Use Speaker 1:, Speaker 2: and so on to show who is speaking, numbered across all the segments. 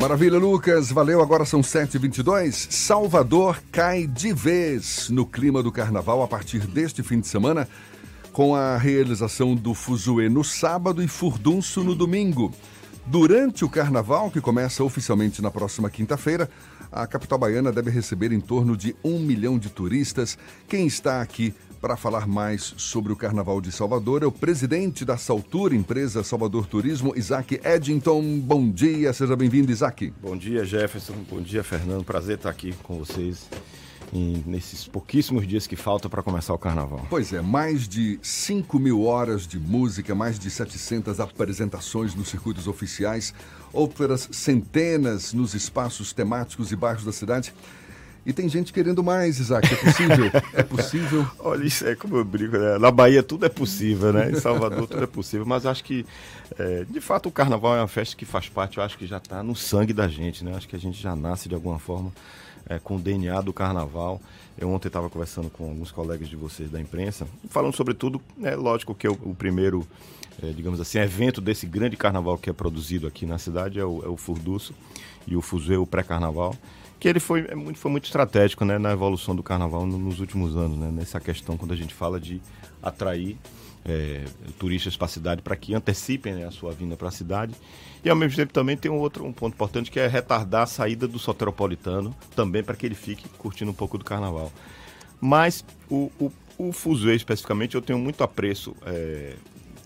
Speaker 1: Maravilha, Lucas. Valeu. Agora são 7h22. Salvador cai de vez no clima do carnaval a partir deste fim de semana, com a realização do Fuzuê no sábado e Furdunço no domingo. Durante o carnaval, que começa oficialmente na próxima quinta-feira, a capital baiana deve receber em torno de um milhão de turistas. Quem está aqui para falar mais sobre o Carnaval de Salvador é o presidente da Saltura, empresa Salvador Turismo, Isaac Eddington. Bom dia, seja bem-vindo, Isaac.
Speaker 2: Bom dia, Jefferson. Bom dia, Fernando. Prazer estar aqui com vocês em, nesses pouquíssimos dias que faltam para começar o carnaval.
Speaker 1: Pois é, mais de 5 mil horas de música, mais de 700 apresentações nos circuitos oficiais, outras centenas nos espaços temáticos e bairros da cidade. E tem gente querendo mais, Isaac. É possível? é possível?
Speaker 2: Olha, isso é como eu brigo, né? Na Bahia tudo é possível, né? Em Salvador tudo é possível. Mas acho que, é, de fato, o carnaval é uma festa que faz parte, eu acho que já está no sangue da gente, né? Acho que a gente já nasce de alguma forma é, com o DNA do carnaval. Eu ontem estava conversando com alguns colegas de vocês da imprensa, falando sobre tudo. É lógico que o, o primeiro, é, digamos assim, evento desse grande carnaval que é produzido aqui na cidade é o, é o Furduço e o Fuzê, o pré-carnaval que ele foi, é muito, foi muito estratégico né, na evolução do carnaval nos últimos anos, né, nessa questão quando a gente fala de atrair é, turistas para a cidade para que antecipem né, a sua vinda para a cidade. E ao mesmo tempo também tem um outro um ponto importante que é retardar a saída do soteropolitano também para que ele fique curtindo um pouco do carnaval. Mas o, o, o Fuzue especificamente eu tenho muito apreço é,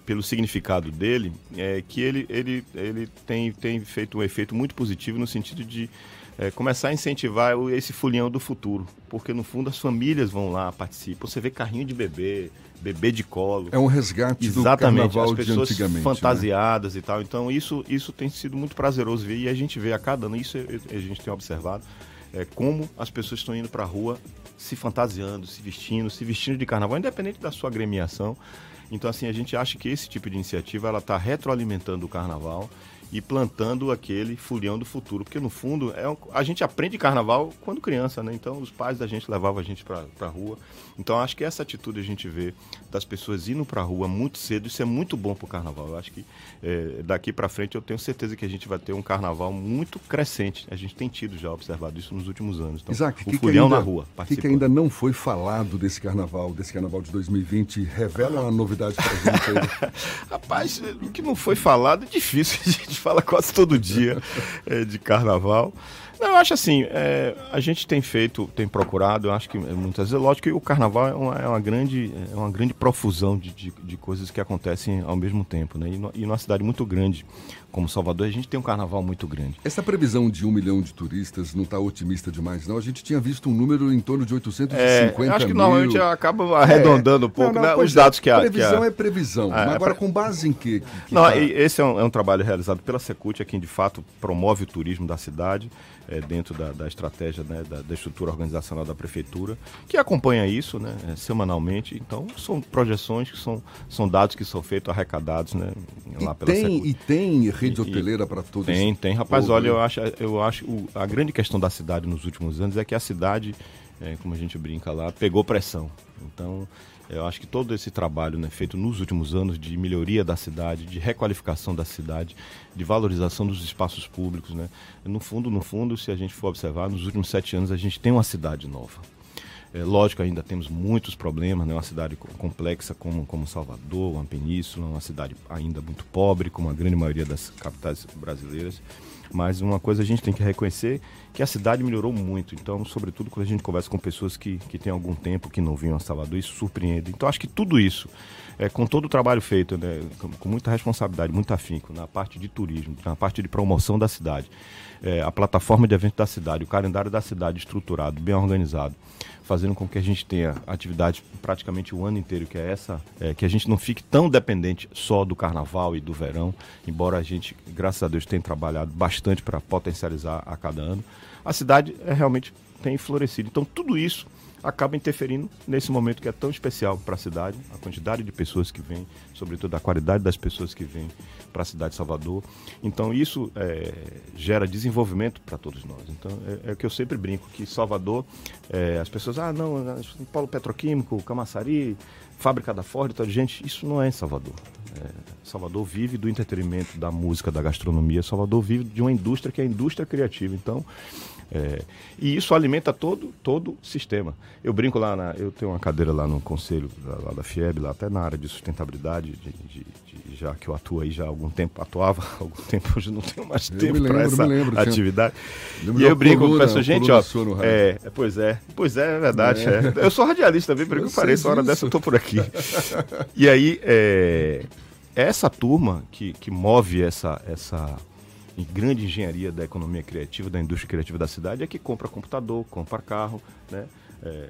Speaker 2: pelo significado dele, é que ele, ele, ele tem, tem feito um efeito muito positivo no sentido de é, começar a incentivar esse fulião do futuro, porque no fundo as famílias vão lá, participam. Você vê carrinho de bebê, bebê de colo.
Speaker 1: É um resgate
Speaker 2: Exatamente,
Speaker 1: do carnaval
Speaker 2: as pessoas
Speaker 1: de antigamente.
Speaker 2: Né? fantasiadas né? e tal. Então isso, isso tem sido muito prazeroso ver e a gente vê a cada ano, isso a gente tem observado, é, como as pessoas estão indo para a rua se fantasiando, se vestindo, se vestindo de carnaval, independente da sua agremiação. Então assim, a gente acha que esse tipo de iniciativa ela está retroalimentando o carnaval e plantando aquele furião do futuro. Porque, no fundo, é um, a gente aprende carnaval quando criança, né? Então, os pais da gente levavam a gente para a rua. Então, acho que essa atitude a gente vê das pessoas indo para a rua muito cedo, isso é muito bom para o carnaval. Eu acho que é, daqui para frente eu tenho certeza que a gente vai ter um carnaval muito crescente. A gente tem tido já observado isso nos últimos anos. Então,
Speaker 1: Isaac,
Speaker 2: o
Speaker 1: que
Speaker 2: furião
Speaker 1: que ainda,
Speaker 2: na rua.
Speaker 1: O que, ainda não foi falado desse carnaval, desse carnaval de 2020? Revela uma novidade para a gente aí.
Speaker 2: Rapaz, o que não foi falado é difícil. A gente fala quase todo dia é, de carnaval. Não, eu acho assim, é, a gente tem feito, tem procurado, eu acho que muitas vezes, lógico que o carnaval é uma, é uma grande, é uma grande profusão de, de, de, coisas que acontecem ao mesmo tempo, né? E, no, e numa cidade muito grande como Salvador, a gente tem um carnaval muito grande.
Speaker 1: Essa previsão de um milhão de turistas não está otimista demais, não? A gente tinha visto um número em torno de 850 é,
Speaker 2: eu acho que
Speaker 1: mil.
Speaker 2: normalmente acaba arredondando é, um pouco não, não, né, os dados que há.
Speaker 1: Previsão
Speaker 2: que há...
Speaker 1: é previsão, é, mas agora com base em quê? Que,
Speaker 2: que não, tá... esse é um, é um, trabalho realizado pela Secult, quem de fato promove o turismo da cidade, é, dentro da, da estratégia né, da, da, estrutura organizacional da prefeitura, que acompanha isso né, é, semanalmente. Então, são projeções que são, são dados que são feitos, arrecadados né,
Speaker 1: lá e pela tem, Secult. E tem rede hoteleira para todos?
Speaker 2: Tem, tem. Rapaz, olha, eu acho, eu acho o, a grande questão da cidade nos últimos anos é que a cidade, é, como a gente brinca lá, pegou pressão. Então, eu acho que todo esse trabalho né, feito nos últimos anos de melhoria da cidade, de requalificação da cidade, de valorização dos espaços públicos, né, no fundo, no fundo, se a gente for observar, nos últimos sete anos a gente tem uma cidade nova. É, lógico, ainda temos muitos problemas, né? uma cidade complexa como, como Salvador, uma península, uma cidade ainda muito pobre, como a grande maioria das capitais brasileiras. Mas uma coisa a gente tem que reconhecer que a cidade melhorou muito. Então, sobretudo quando a gente conversa com pessoas que, que têm algum tempo que não vinham a Salvador, isso surpreende. Então, acho que tudo isso, é, com todo o trabalho feito, né, com, com, muita responsabilidade, muito afinco, na parte de turismo, na parte de promoção da cidade, é, a plataforma de evento da cidade, o calendário da cidade estruturado, bem organizado, fazendo com que a gente tenha atividade praticamente o ano inteiro, que é essa, é, que a gente não fique tão dependente só do carnaval e do verão, embora a gente, graças a Deus, tenha trabalhado bastante para potencializar a cada ano. A cidade é, realmente tem florescido. Então, tudo isso acaba interferindo nesse momento que é tão especial para a cidade, a quantidade de pessoas que vêm, sobretudo a qualidade das pessoas que vêm para a cidade de Salvador. Então isso é, gera desenvolvimento para todos nós. Então é, é, o que eu sempre brinco, que Salvador, é, as pessoas, ah não, Paulo Petroquímico, Camaçari, fábrica da Ford, então, gente, isso não é em Salvador. É, Salvador vive do entretenimento, da música, da gastronomia. Salvador vive de uma indústria que é a indústria criativa. Então, é, e isso alimenta todo todo o sistema. Eu brinco lá, na, eu tenho uma cadeira lá no conselho lá, da FIEB, lá até na área de sustentabilidade, de, de, de, já que eu atuo aí já há algum tempo, atuava há algum tempo, hoje não tenho mais eu tempo para essa lembro, atividade. e eu brinco com pessoas, gente, ó, é, pois é, pois é, é verdade. É. É. Eu sou radialista também, por que pareça, hora dessa eu tô por aqui. e aí, é, essa turma que, que move essa, essa grande engenharia da economia criativa, da indústria criativa da cidade, é que compra computador, compra carro, né? É,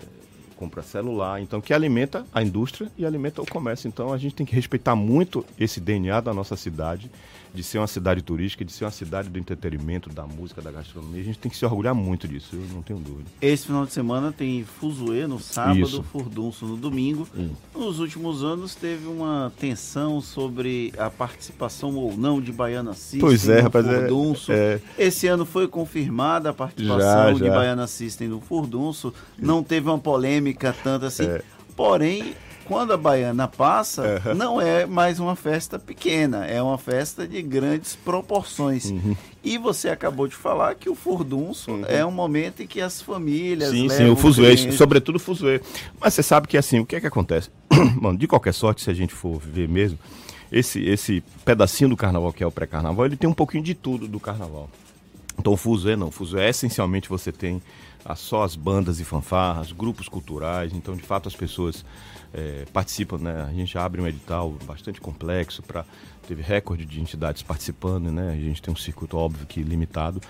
Speaker 2: compra celular, então que alimenta a indústria e alimenta o comércio. Então a gente tem que respeitar muito esse DNA da nossa cidade de ser uma cidade turística, de ser uma cidade do entretenimento, da música, da gastronomia. A gente tem que se orgulhar muito disso, eu não tenho dúvida.
Speaker 3: Esse final de semana tem Fuzuê no sábado, Isso. Furdunço no domingo. Hum. Nos últimos anos teve uma tensão sobre a participação ou não de Baiana System
Speaker 2: pois é, no rapaz, é,
Speaker 3: Furdunço. É, é... Esse ano foi confirmada a participação já, já. de Baiana System no Furdunço. Não teve uma polêmica tanto assim. É. Porém, quando a baiana passa, uhum. não é mais uma festa pequena, é uma festa de grandes proporções. Uhum. E você acabou de falar que o furdunço uhum. é um momento em que as famílias.
Speaker 2: Sim, sim, o fuzuê, sobretudo o fuzuê. Mas você sabe que assim, o que é que acontece? Mano, de qualquer sorte, se a gente for ver mesmo, esse, esse pedacinho do carnaval que é o pré-carnaval, ele tem um pouquinho de tudo do carnaval. Então o fuzuê não, o fuzuê é essencialmente você tem só as bandas e fanfarras, grupos culturais, então de fato as pessoas é, participam, né? A gente abre um edital bastante complexo para teve recorde de entidades participando, né? A gente tem um circuito óbvio que limitado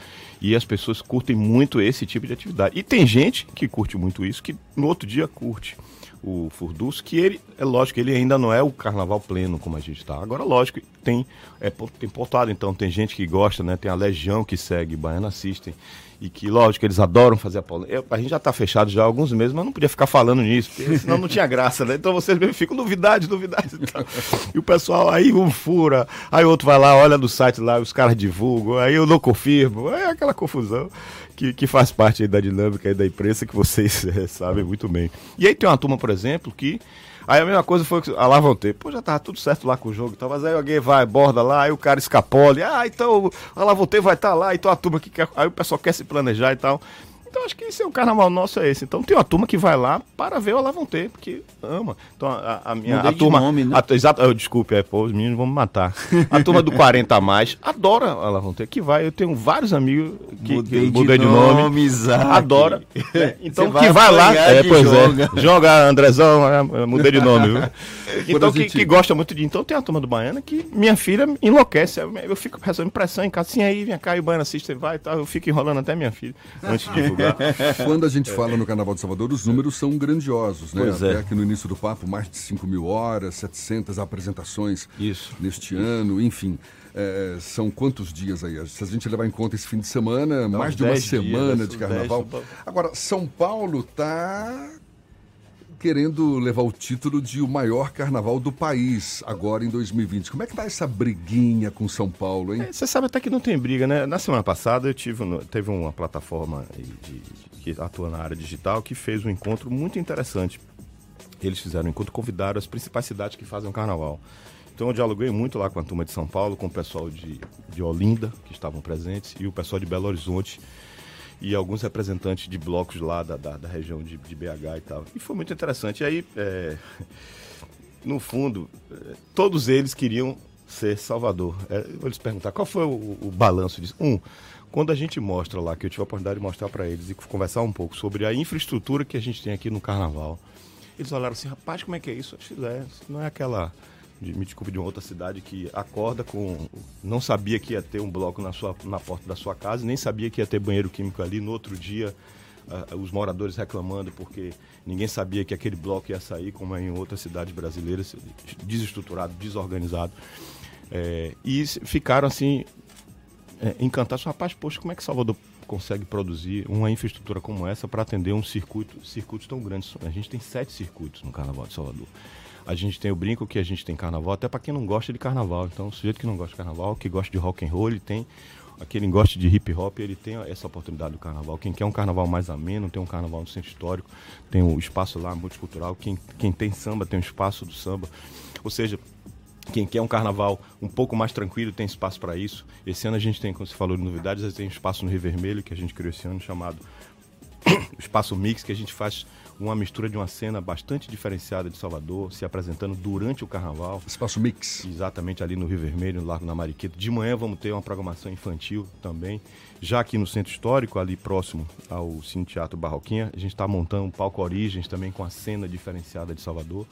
Speaker 2: e as pessoas curtem muito esse tipo de atividade. E tem gente que curte muito isso que no outro dia curte o Furdus, que ele, é lógico, ele ainda não é o carnaval pleno como a gente está. Agora, lógico, tem, é, tem portado, então tem gente que gosta, né? Tem a Legião que segue, Baiana System, e que, lógico, eles adoram fazer a polêmica. A gente já está fechado já há alguns meses, mas não podia ficar falando nisso, porque senão não tinha graça, né? Então vocês mesmo ficam novidade, novidade. Então. E o pessoal, aí um fura, aí outro vai lá, olha do site lá, os caras divulgam, aí eu não confirmo, é aquela confusão que, que faz parte da dinâmica da imprensa que vocês é, sabem muito bem. E aí tem uma turma, por exemplo, que Aí a mesma coisa foi a Lavonte. Pô, já tava tudo certo lá com o jogo tal, mas aí alguém vai, borda lá, aí o cara escapole. Ah, então a Lavonte vai estar tá lá, então a turma que quer. Aí o pessoal quer se planejar e tal. Então acho que esse é o carnaval nosso é esse. Então tem uma turma que vai lá para ver o Alavonte, porque ama. Então a, a minha a turma, nome, né? a, exato, eu, desculpe, é, pô, os meninos vão me matar. A turma do 40 a mais adora a Alavonte, que vai. Eu tenho vários amigos que mudei, que, mudei de, de nome, nome adora. É, então que vai lá, é, pois joga. é. Joga Andrezão, é, mudei de nome, viu? Então que, que, gosta muito de, então tem a turma do Baiana que minha filha enlouquece. Eu, eu fico recebendo pressão em casa, assim aí, vem cá, e o Baiana assiste, vai e tal. Eu fico enrolando até minha filha antes de divulgar.
Speaker 1: Quando a gente fala no Carnaval de Salvador, os números são grandiosos, né? Pois Até é. aqui no início do papo, mais de 5 mil horas, 700 apresentações Isso. neste Isso. ano, enfim. É, são quantos dias aí? Se a gente levar em conta esse fim de semana, mais de uma semana dias, de carnaval. 10... Agora, São Paulo tá querendo levar o título de o maior carnaval do país agora em 2020. Como é que tá essa briguinha com São Paulo, hein?
Speaker 2: É, você sabe até que não tem briga, né? Na semana passada eu tive teve uma plataforma de, que atua na área digital que fez um encontro muito interessante. Eles fizeram um encontro, convidaram as principais cidades que fazem o carnaval. Então eu dialoguei muito lá com a turma de São Paulo, com o pessoal de, de Olinda, que estavam presentes, e o pessoal de Belo Horizonte, e alguns representantes de blocos lá da, da, da região de, de, BH e tal. E foi muito interessante. E aí, é, no fundo, é, todos eles queriam ser Salvador. É, vou lhes perguntar, qual foi o, o balanço disso? Um, quando a gente mostra lá, que eu tive a oportunidade de mostrar para eles e conversar um pouco sobre a infraestrutura que a gente tem aqui no Carnaval, eles olharam assim, rapaz, como é que é isso? Eu disse, é, não é aquela de, me desculpe, de uma outra cidade que acorda com. Não sabia que ia ter um bloco na, sua, na porta da sua casa, nem sabia que ia ter banheiro químico ali. No outro dia, uh, os moradores reclamando porque ninguém sabia que aquele bloco ia sair, como é em outras cidades brasileiras, desestruturado, desorganizado. É, e ficaram assim, é, encantados. Rapaz, poxa, como é que Salvador consegue produzir uma infraestrutura como essa para atender um circuito, circuitos tão grandes? A gente tem sete circuitos no Carnaval de Salvador. A gente tem o brinco que a gente tem carnaval, até para quem não gosta de carnaval. Então, o sujeito que não gosta de carnaval, que gosta de rock and roll, ele tem aquele que gosta de hip hop, ele tem essa oportunidade do carnaval. Quem quer um carnaval mais ameno, tem um carnaval no centro histórico, tem o um espaço lá multicultural. Quem, quem tem samba, tem um espaço do samba. Ou seja, Quem quer um carnaval um pouco mais tranquilo tem espaço para isso. Esse ano a gente tem, como você falou, de novidades, a gente tem espaço no Rio Vermelho que a gente criou esse ano chamado Espaço Mix, que a gente faz uma mistura de uma cena bastante diferenciada de Salvador, se apresentando durante o carnaval.
Speaker 1: Espaço Mix.
Speaker 2: Exatamente ali no Rio Vermelho, no Largo na Mariqueta. De manhã vamos ter uma programação infantil também. Já aqui no Centro Histórico, ali próximo ao Cine Teatro Barroquinha, a gente está montando um palco Origens também com a cena diferenciada de Salvador.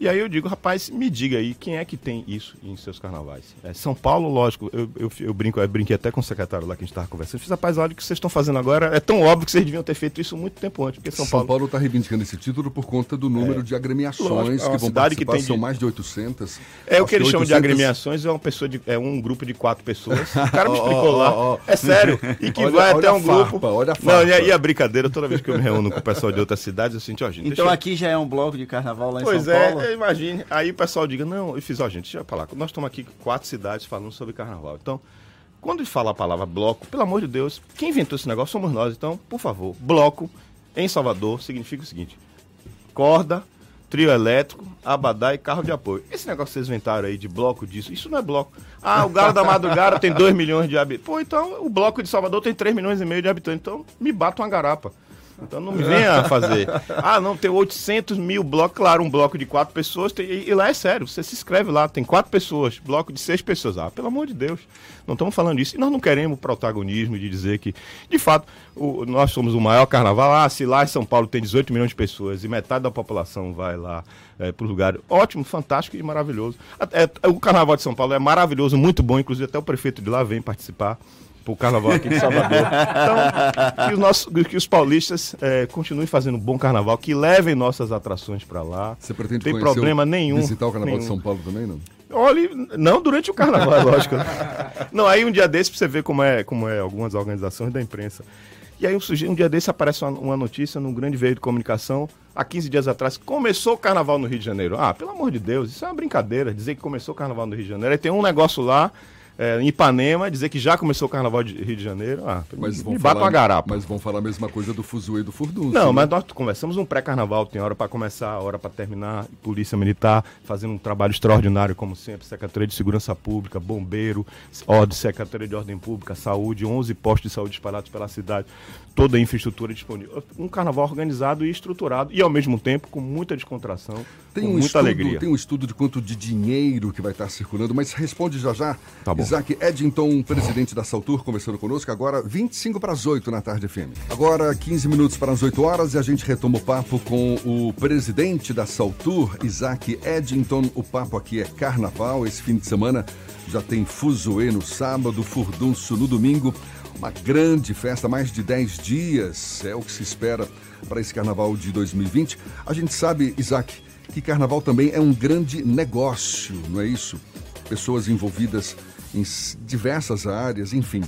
Speaker 2: E aí eu digo, rapaz, me diga aí, quem é que tem isso em seus carnavais? É, São Paulo, lógico, eu, eu, eu brinco, eu brinquei até com o secretário lá que a gente estava conversando. Eu fiz, rapaz, olha o que vocês estão fazendo agora. É tão óbvio que vocês deviam ter feito isso muito tempo antes, porque São,
Speaker 1: São Paulo está reivindicando esse título por conta do número é, de agremiações lógico, é que vão cidade que tem de... são mais de 800.
Speaker 2: É o que eles 800... chamam de agremiações, é uma pessoa de, é um grupo de quatro pessoas. O cara me explicou oh, lá. Oh. É sério. E que olha, vai olha até um farpa, grupo.
Speaker 1: Olha a farpa.
Speaker 2: Não, e, a brincadeira, toda vez que eu me reúno com o pessoal de outras cidades, eu sinto, ó, gente.
Speaker 3: Então aqui já é um bloco de carnaval lá em
Speaker 2: São
Speaker 3: Paulo?
Speaker 2: É, imagine. Aí o pessoal diga, não, eu fiz, ó, gente, deixa eu falar. Nós estamos aqui quatro cidades falando sobre carnaval. Então, quando fala a palavra bloco, pelo amor de Deus, quem inventou esse negócio somos nós. Então, por favor, bloco em Salvador significa o seguinte: corda, trio elétrico, abadá e carro de apoio. Esse negócio que vocês inventaram aí de bloco disso, isso não é bloco. Ah, o Galo da Madrugada tem 2 milhões de habitantes. Pô, então o bloco de Salvador tem 3 milhões e meio de habitantes. Então me bata uma garapa. Então não me venha fazer. Ah, não, tem 800 mil blocos. Claro, um bloco de quatro pessoas. Tem, e, e, lá é sério, você se inscreve lá, tem quatro pessoas, bloco de seis pessoas. Ah, pelo amor de Deus. Não estamos falando isso. E nós não queremos protagonismo de dizer que, de fato, o, nós somos o maior carnaval. Ah, se lá em São Paulo tem 18 milhões de pessoas e metade da população vai lá é, para o lugar. Ótimo, fantástico e maravilhoso. É, o carnaval de São Paulo é maravilhoso, muito bom. Inclusive, até o prefeito de lá vem participar para o carnaval aqui de Salvador. Então, que os, nossos, que os paulistas é, continuem fazendo um bom carnaval, que levem nossas atrações para lá.
Speaker 1: Você pretende
Speaker 2: Tem problema
Speaker 1: o,
Speaker 2: nenhum.
Speaker 1: Visitar o carnaval
Speaker 2: nenhum.
Speaker 1: de São Paulo também, não?
Speaker 2: Olhe, não durante o carnaval, lógico. Não, aí um dia desse para você ver como é, como é algumas organizações da imprensa. E aí um, um dia desse aparece uma, uma, notícia num grande veio de comunicação, há 15 dias atrás, começou o carnaval no Rio de Janeiro. Ah, pelo amor de Deus, isso é uma brincadeira, dizer que começou o carnaval no Rio de Janeiro. Aí tem um negócio lá é, em Ipanema, dizer que já começou o carnaval de Rio de Janeiro. Ah,
Speaker 1: mas me, vão me falar, uma garapa. Mas vão falar a mesma coisa do Fuzuê e do Furdunço.
Speaker 2: Não, né? mas nós conversamos um pré-carnaval, tem hora para começar, hora para terminar. Polícia Militar fazendo um trabalho extraordinário, como sempre. Secretaria de Segurança Pública, Bombeiro, Ordem, Secretaria de Ordem Pública, Saúde, 11 postos de saúde espalhados pela cidade toda a infraestrutura disponível. Um carnaval organizado e estruturado e ao mesmo tempo com muita descontração,
Speaker 1: tem
Speaker 2: com
Speaker 1: um
Speaker 2: muita
Speaker 1: estudo,
Speaker 2: alegria.
Speaker 1: Tem um estudo de quanto de dinheiro que vai estar circulando, mas responde já já. Tá bom. Isaac Eddington, presidente da Saltur, conversando conosco agora, 25 para as 8 na tarde FM. Agora, 15 minutos para as 8 horas e a gente retoma o papo com o presidente da Saltur, Isaac Eddington. O papo aqui é carnaval, esse fim de semana já tem Fuzuê no sábado, Furdunço no domingo. Uma grande festa, mais de 10 dias, é o que se espera para esse carnaval de 2020. A gente sabe, Isaac, que carnaval também é um grande negócio, não é isso? Pessoas envolvidas em diversas áreas, enfim.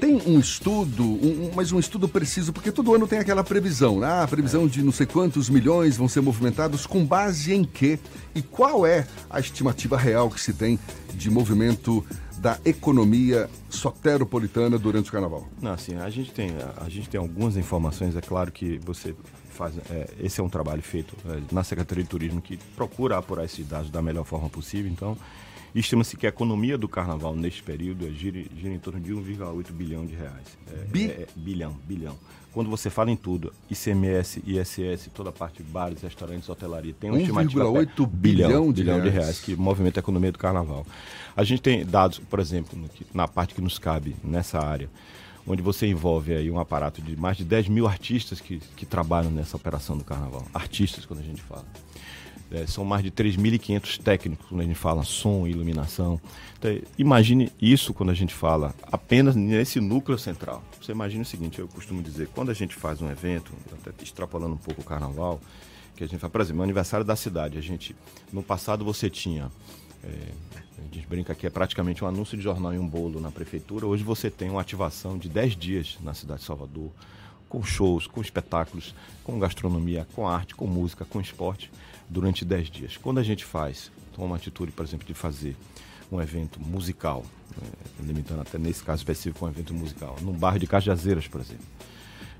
Speaker 1: Tem um estudo, um, mas um estudo preciso, porque todo ano tem aquela previsão, né? Ah, a previsão de não sei quantos milhões vão ser movimentados, com base em quê? E qual é a estimativa real que se tem de movimento da economia soteropolitana durante o carnaval?
Speaker 2: Não, assim, a gente tem, a gente tem algumas informações, é claro que você faz, é, esse é um trabalho feito é, na Secretaria de Turismo que procura apurar esses dados da melhor forma possível, então estima-se que a economia do carnaval neste período é, gira, gira em torno de 1,8 bilhão de reais.
Speaker 1: É, Bi?
Speaker 2: É, bilhão, bilhão. Quando você fala em tudo, ICMS, ISS, toda a parte de bares, restaurantes, hotelaria, tem uma estimativa
Speaker 1: 1,8 bilhão, de,
Speaker 2: bilhão
Speaker 1: reais.
Speaker 2: de reais que movimenta a economia do carnaval. A gente tem dados, por exemplo, no, na parte que nos cabe nessa área, onde você envolve aí um aparato de mais de 10 mil artistas que, que trabalham nessa operação do carnaval. Artistas, quando a gente fala. É, são mais de 3.500 técnicos quando a gente fala som e iluminação. Então, imagine isso quando a gente fala apenas nesse núcleo central. Você imagina o seguinte, eu costumo dizer, quando a gente faz um evento, até extrapolando um pouco o carnaval, que a gente fala, por exemplo, o aniversário da cidade, a gente, no passado você tinha, é, a gente brinca que é praticamente um anúncio de jornal e um bolo na prefeitura, hoje você tem uma ativação de 10 dias na cidade de Salvador, com shows, com espetáculos, com gastronomia, com arte, com música, com esporte durante 10 dias. Quando a gente faz, toma uma atitude, por exemplo, de fazer um evento musical, né, limitando até nesse caso específico um evento musical, num bairro de Cajazeiras, por exemplo.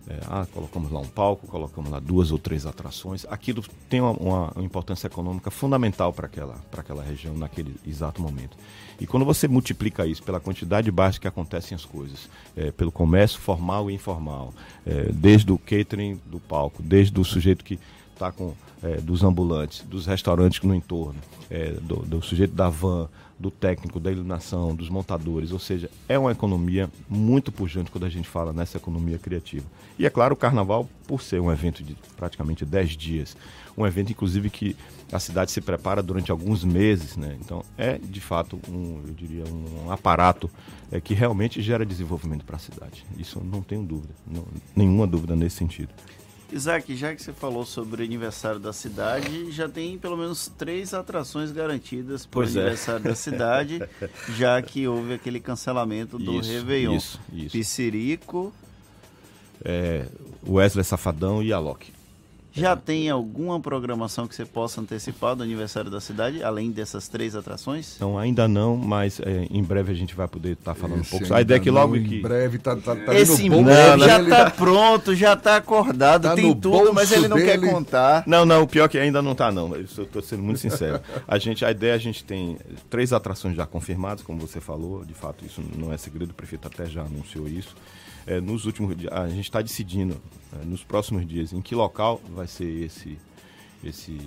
Speaker 2: é, ah, colocamos lá um palco, colocamos lá duas ou três atrações. Aquilo tem uma, uma, importância econômica fundamental para aquela, aquela região naquele exato momento. E quando você multiplica isso pela quantidade de bares que acontecem as coisas, é, pelo comércio formal e informal, é, desde o catering do palco, desde o sujeito que está com é, dos ambulantes, dos restaurantes no entorno, é, do, do sujeito da van, do técnico, da iluminação, dos montadores, ou seja, é uma economia muito pujante quando a gente fala nessa economia criativa. E é claro, o carnaval, por ser um evento de praticamente 10 dias, um evento inclusive que a cidade se prepara durante alguns meses, né? Então é de fato um, eu diria, um aparato é, que realmente gera desenvolvimento para a cidade. Isso não tenho dúvida, não, nenhuma dúvida nesse sentido.
Speaker 3: Isaac, já que você falou sobre o aniversário da cidade, já tem pelo menos três atrações garantidas para o é. aniversário da cidade, já que houve aquele cancelamento do isso, Réveillon. Isso, isso. Piscirico.
Speaker 2: É, Wesley Safadão e Alok.
Speaker 3: Já tem alguma programação que você possa antecipar do aniversário da cidade, além dessas três atrações?
Speaker 2: Não, ainda não, mas é, em breve a gente vai poder estar tá falando Esse um pouco. A ideia é que logo
Speaker 1: em
Speaker 2: que...
Speaker 1: breve tá, tá, tá
Speaker 3: Esse em breve já está pronto, já está acordado, tá tem tudo, mas ele não dele. quer contar.
Speaker 2: Não, não, o pior é que ainda não está não. Eu estou sendo muito sincero. A gente, a ideia a gente tem três atrações já confirmadas, como você falou. De fato, isso não é segredo. O prefeito até já anunciou isso é, nos últimos dias, a gente está decidindo é, nos próximos dias em que local vai ser esse esse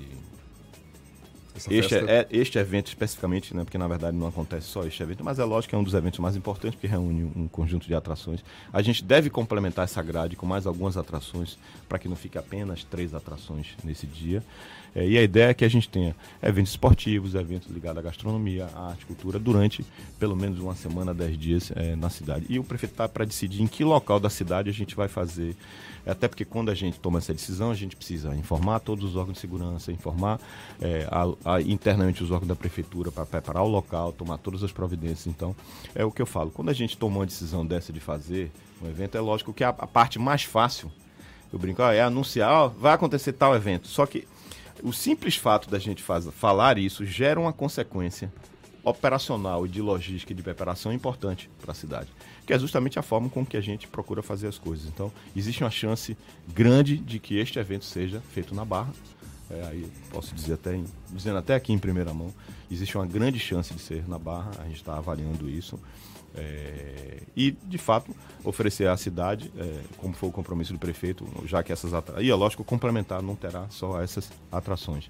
Speaker 2: este, é, este evento especificamente, né, porque na verdade não acontece só este evento, mas é lógico que é um dos eventos mais importantes, porque reúne um conjunto de atrações. A gente deve complementar essa grade com mais algumas atrações, para que não fique apenas três atrações nesse dia. É, e a ideia é que a gente tenha eventos esportivos, eventos ligados à gastronomia, à arte, cultura, durante pelo menos uma semana, dez dias é, na cidade. E o prefeito está para decidir em que local da cidade a gente vai fazer até porque quando a gente toma essa decisão, a gente precisa informar todos os órgãos de segurança, informar é, a, a, internamente os órgãos da prefeitura para preparar o local, tomar todas as providências. Então, é o que eu falo. Quando a gente tomou uma decisão dessa de fazer um evento, é lógico que a, a parte mais fácil, eu brinco, é anunciar, ó, vai acontecer tal evento. Só que o simples fato da gente faz, falar isso gera uma consequência operacional e de logística e de preparação importante para a cidade, que é justamente a forma com que a gente procura fazer as coisas. Então, existe uma chance grande de que este evento seja feito na Barra. É, aí posso dizer até, em, dizendo até aqui em primeira mão, existe uma grande chance de ser na Barra. A gente está avaliando isso. É, e, de fato, oferecer à cidade, é, como foi o compromisso do prefeito, já que essas atrações. E é lógico, complementar não terá só essas atrações.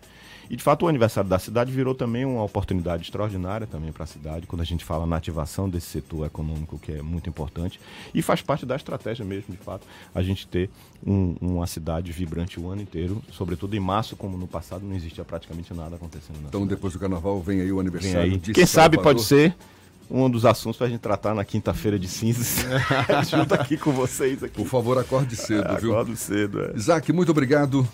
Speaker 2: E, de fato, o aniversário da cidade virou também uma oportunidade extraordinária também para a cidade, quando a gente fala na ativação desse setor econômico, que é muito importante. E faz parte da estratégia mesmo, de fato, a gente ter um, uma cidade vibrante o ano inteiro, sobretudo em março, como no passado não existia praticamente nada acontecendo na
Speaker 1: Então,
Speaker 2: cidade.
Speaker 1: depois do carnaval, vem aí o aniversário
Speaker 2: de Quem sabe pode ser um dos assuntos para a gente tratar na quinta-feira de cinzas, junto aqui com vocês. Aqui.
Speaker 1: Por favor, acorde cedo, é, viu?
Speaker 2: Acorde cedo. É.
Speaker 1: Isaac, muito obrigado.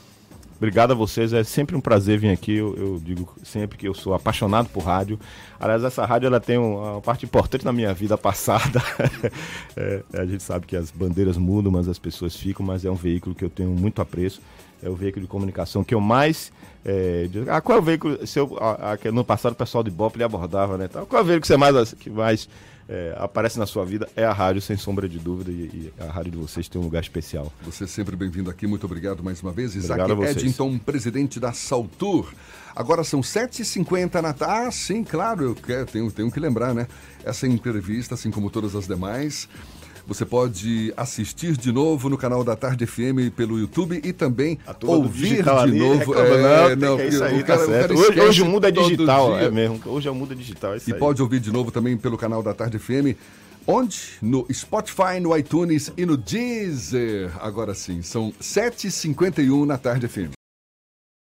Speaker 2: Obrigado a vocês, é sempre um prazer vir aqui. Eu, eu, digo sempre que eu sou apaixonado por rádio. Aliás, essa rádio ela tem uma parte importante na minha vida passada. é, a gente sabe que as bandeiras mudam, mas as pessoas ficam, mas é um veículo que eu tenho muito apreço. É o veículo de comunicação que eu mais. É, digo, ah, qual é o veículo? Se eu, a, a, no passado o pessoal de Bop lhe abordava, né? Qual é o veículo que você mais, que mais é, aparece na sua vida é a rádio, sem sombra de dúvida, e, e, a rádio de vocês tem um lugar especial.
Speaker 1: Você é sempre bem-vindo aqui, muito obrigado mais uma vez. Isaac Edington, presidente da Saltur. Agora são 7h50 na tarde. Ah, sim, claro, eu quero, tenho, tenho que lembrar, né? Essa entrevista, assim como todas as demais, você pode assistir de novo no canal da Tarde FM pelo YouTube e também ouvir de ali, novo.
Speaker 2: É, não, é isso aí, tá cara, hoje, hoje, o mundo é digital, é mesmo. Hoje o mundo é digital, é
Speaker 1: E aí. pode ouvir de novo também pelo canal da Tarde FM. Onde? No Spotify, no iTunes e no Deezer. Agora sim, são 7h51 na Tarde FM.